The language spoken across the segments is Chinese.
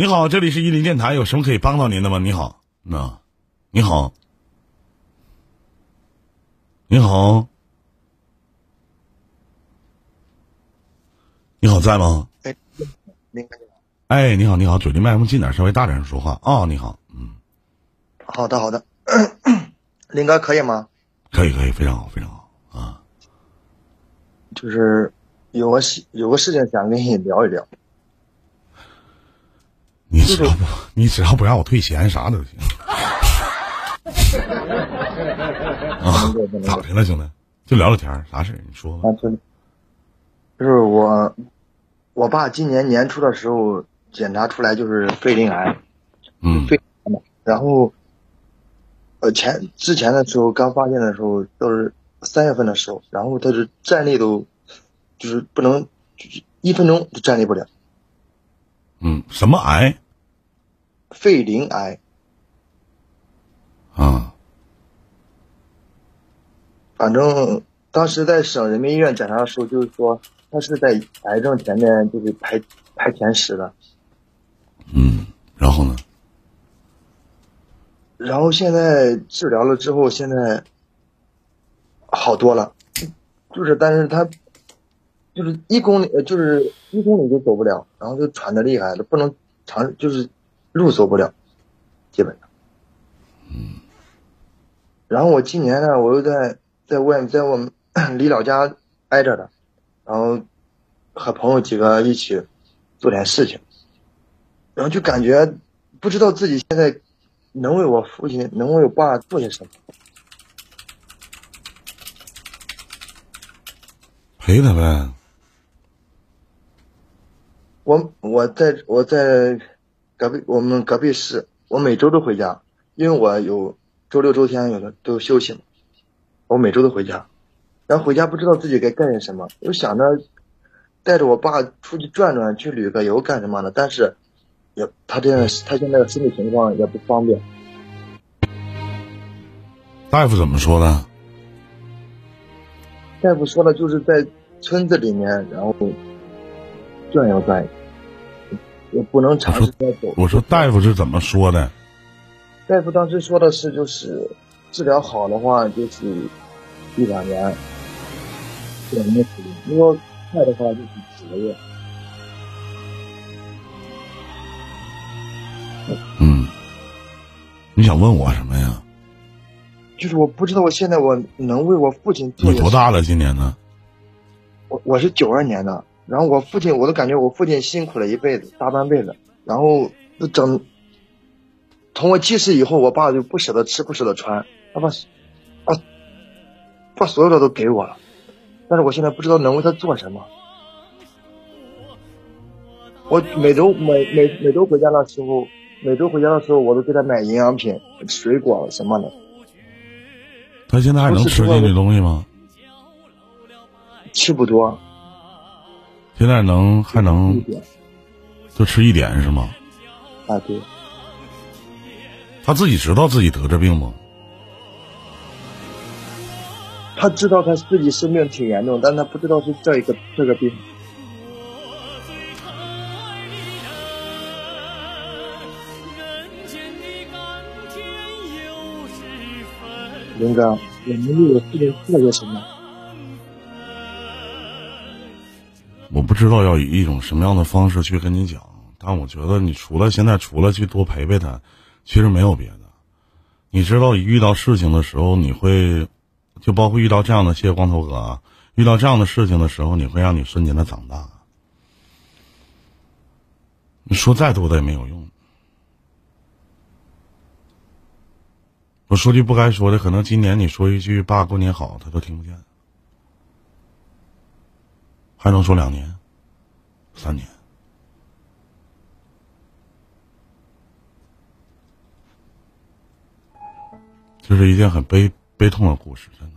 你好，这里是伊林电台，有什么可以帮到您的吗？你好，那，你好，你好，你好，在吗？哎。哎，你好，你好，嘴离麦克风近点，稍微大点声说话啊、你好，嗯，好的，好的。林哥可以吗？可以，可以，非常好，非常好啊。就是有个事，有个事情想跟你聊一聊。你只要不，你只要不让我退钱，啥都行。啊，咋的了，兄弟？就聊聊天，啥事儿？你说吧。就是我，我爸今年年初的时候检查出来就是肺鳞癌，嗯肺。然后，呃，前之前的时候刚发现的时候都是三月份的时候，然后他是站立都，就是不能，就是一分钟都站立不了。嗯，什么癌肺鳞癌，啊？反正当时在省人民医院检查的时候，就是说他是在癌症前面就是排排前十的。嗯，然后呢？然后现在治疗了之后，现在好多了，就是但是他就是一公里，呃就是一公里就走不了，然后就喘的厉害了，不能长，就是路走不了，基本上。嗯。然后我今年呢，我又在在外面，在我们 离老家挨着的，然后和朋友几个一起做点事情，然后就感觉不知道自己现在能为我父亲，能为我爸做些什么。陪他呗。我我在我在隔壁我们隔壁市，我每周都回家，因为我有周六周天有的都休息嘛，我每周都回家，然后回家不知道自己该干些什么，又想着带着我爸出去转转，去旅个游干什么的，但是也他这样他现在的身体情况也不方便。大夫怎么说的？大夫说的就是在村子里面，然后转悠转悠，也不能长时间走。我说大夫是怎么说的？大夫当时说的是，就是治疗好的话，就是一两年，两年时间；如果快的话，就是几个月。嗯，你想问我什么呀？就是我不知道我现在我能为我父亲做。你多大了？今年呢？我我是九二年的，然后我父亲，我都感觉我父亲辛苦了一辈子，大半辈子，然后就整，从我记事以后，我爸就不舍得吃，不舍得穿，他把，啊，把所有的都给我了，但是我现在不知道能为他做什么。我每周每每每周回家的时候，每周回家的时候，我都给他买营养品、水果什么的，他现在还能吃进去东西吗？吃不多，现在能还能就吃一点是吗？啊，对。他自己知道自己得这病吗？他知道他自己生病挺严重，但他不知道是这一个这个病。林哥，我们为我父亲做些什么？知道要以一种什么样的方式去跟你讲，但我觉得你除了现在除了去多陪陪他，其实没有别的。你知道，一遇到事情的时候，你会，就包括遇到这样的，谢谢光头哥啊，遇到这样的事情的时候，你会让你瞬间的长大。你说再多的也没有用。我说句不该说的，可能今年你说一句“爸，过年好”，他都听不见。还能说两年、三年？这是一件很悲悲痛的故事，真的。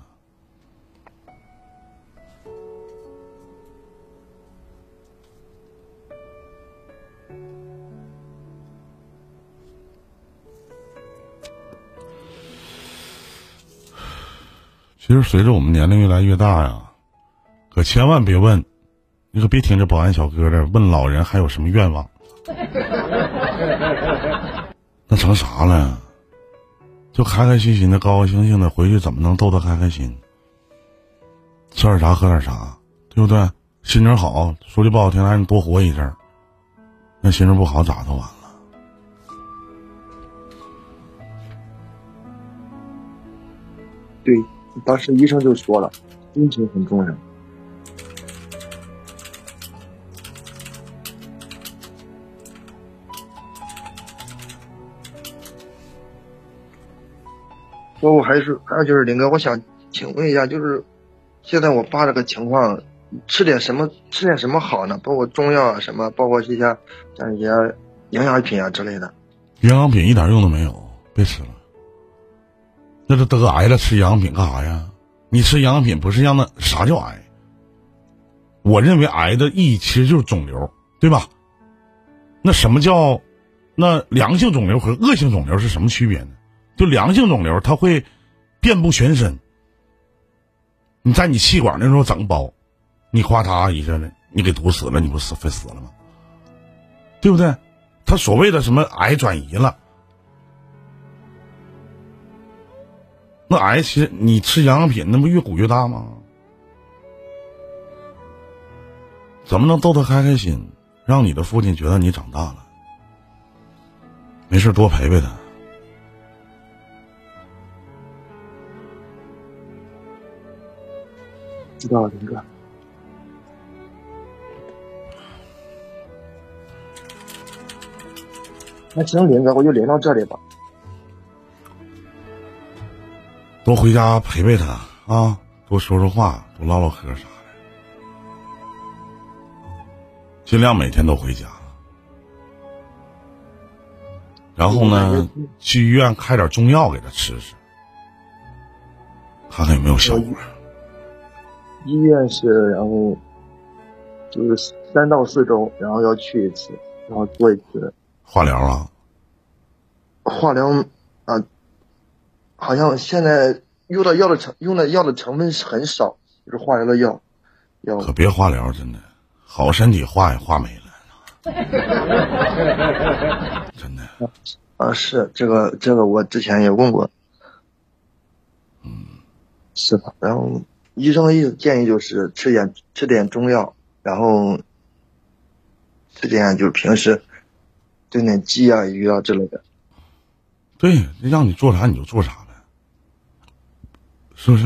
其实随着我们年龄越来越大呀，可千万别问，你可别听这保安小哥的问老人还有什么愿望。那成啥了？就开开心心的、高高兴兴的回去，怎么能逗他开开心？吃点啥，喝点啥，对不对？心情好，说句不好听，让你多活一阵儿。那心情不好，咋都完了。对，当时医生就说了，心情很重要。包括还是还有就是林哥，我想请问一下，就是现在我爸这个情况，吃点什么吃点什么好呢？包括中药啊什么，包括这些像一些营养品啊之类的。营养品一点用都没有，别吃了。那都得癌了，吃营养品干啥呀？你吃营养品不是让那啥叫癌？我认为癌的意义其实就是肿瘤，对吧？那什么叫那良性肿瘤和恶性肿瘤是什么区别呢？就良性肿瘤，它会遍布全身。你在你气管那时候整包，你夸嚓一下子，你给堵死了，你不死非死了吗？对不对？他所谓的什么癌转移了，那癌其实你吃营养品，那不越鼓越大吗？怎么能逗他开开心，让你的父亲觉得你长大了？没事，多陪陪他。知道了，林哥。那行，林哥，我就连到这里吧。多回家陪陪他啊，多说说话，多唠唠嗑啥的。尽量每天都回家。然后呢，去医院开点中药给他吃吃，看看有没有效果。医院是，然后就是三到四周，然后要去一次，然后做一次化疗啊。化疗啊，好像现在用的药的成用的药的成分是很少，就是化疗的药。药可别化疗，真的，好身体化也化没了。真的。啊，是这个这个，我之前也问过。嗯。是的，然后。医生的意思建议就是吃点吃点中药，然后吃点就是平时炖点鸡啊鱼啊之类的。对，让你做啥你就做啥呗，是不是？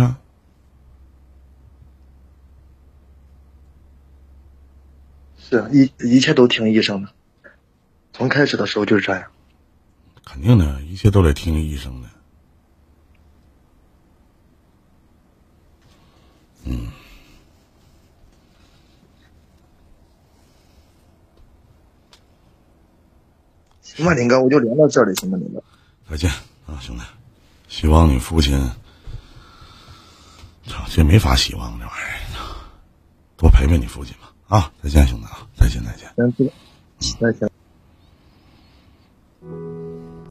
是一一切都听医生的，从开始的时候就是这样。肯定的，一切都得听医生的。行吧，林哥，我就聊到这里，行吗，林哥？再见啊，兄弟！希望你父亲，操，这没法希望这玩意儿，多陪陪你父亲吧啊！再见，兄弟啊！再见，再见。再见，再见。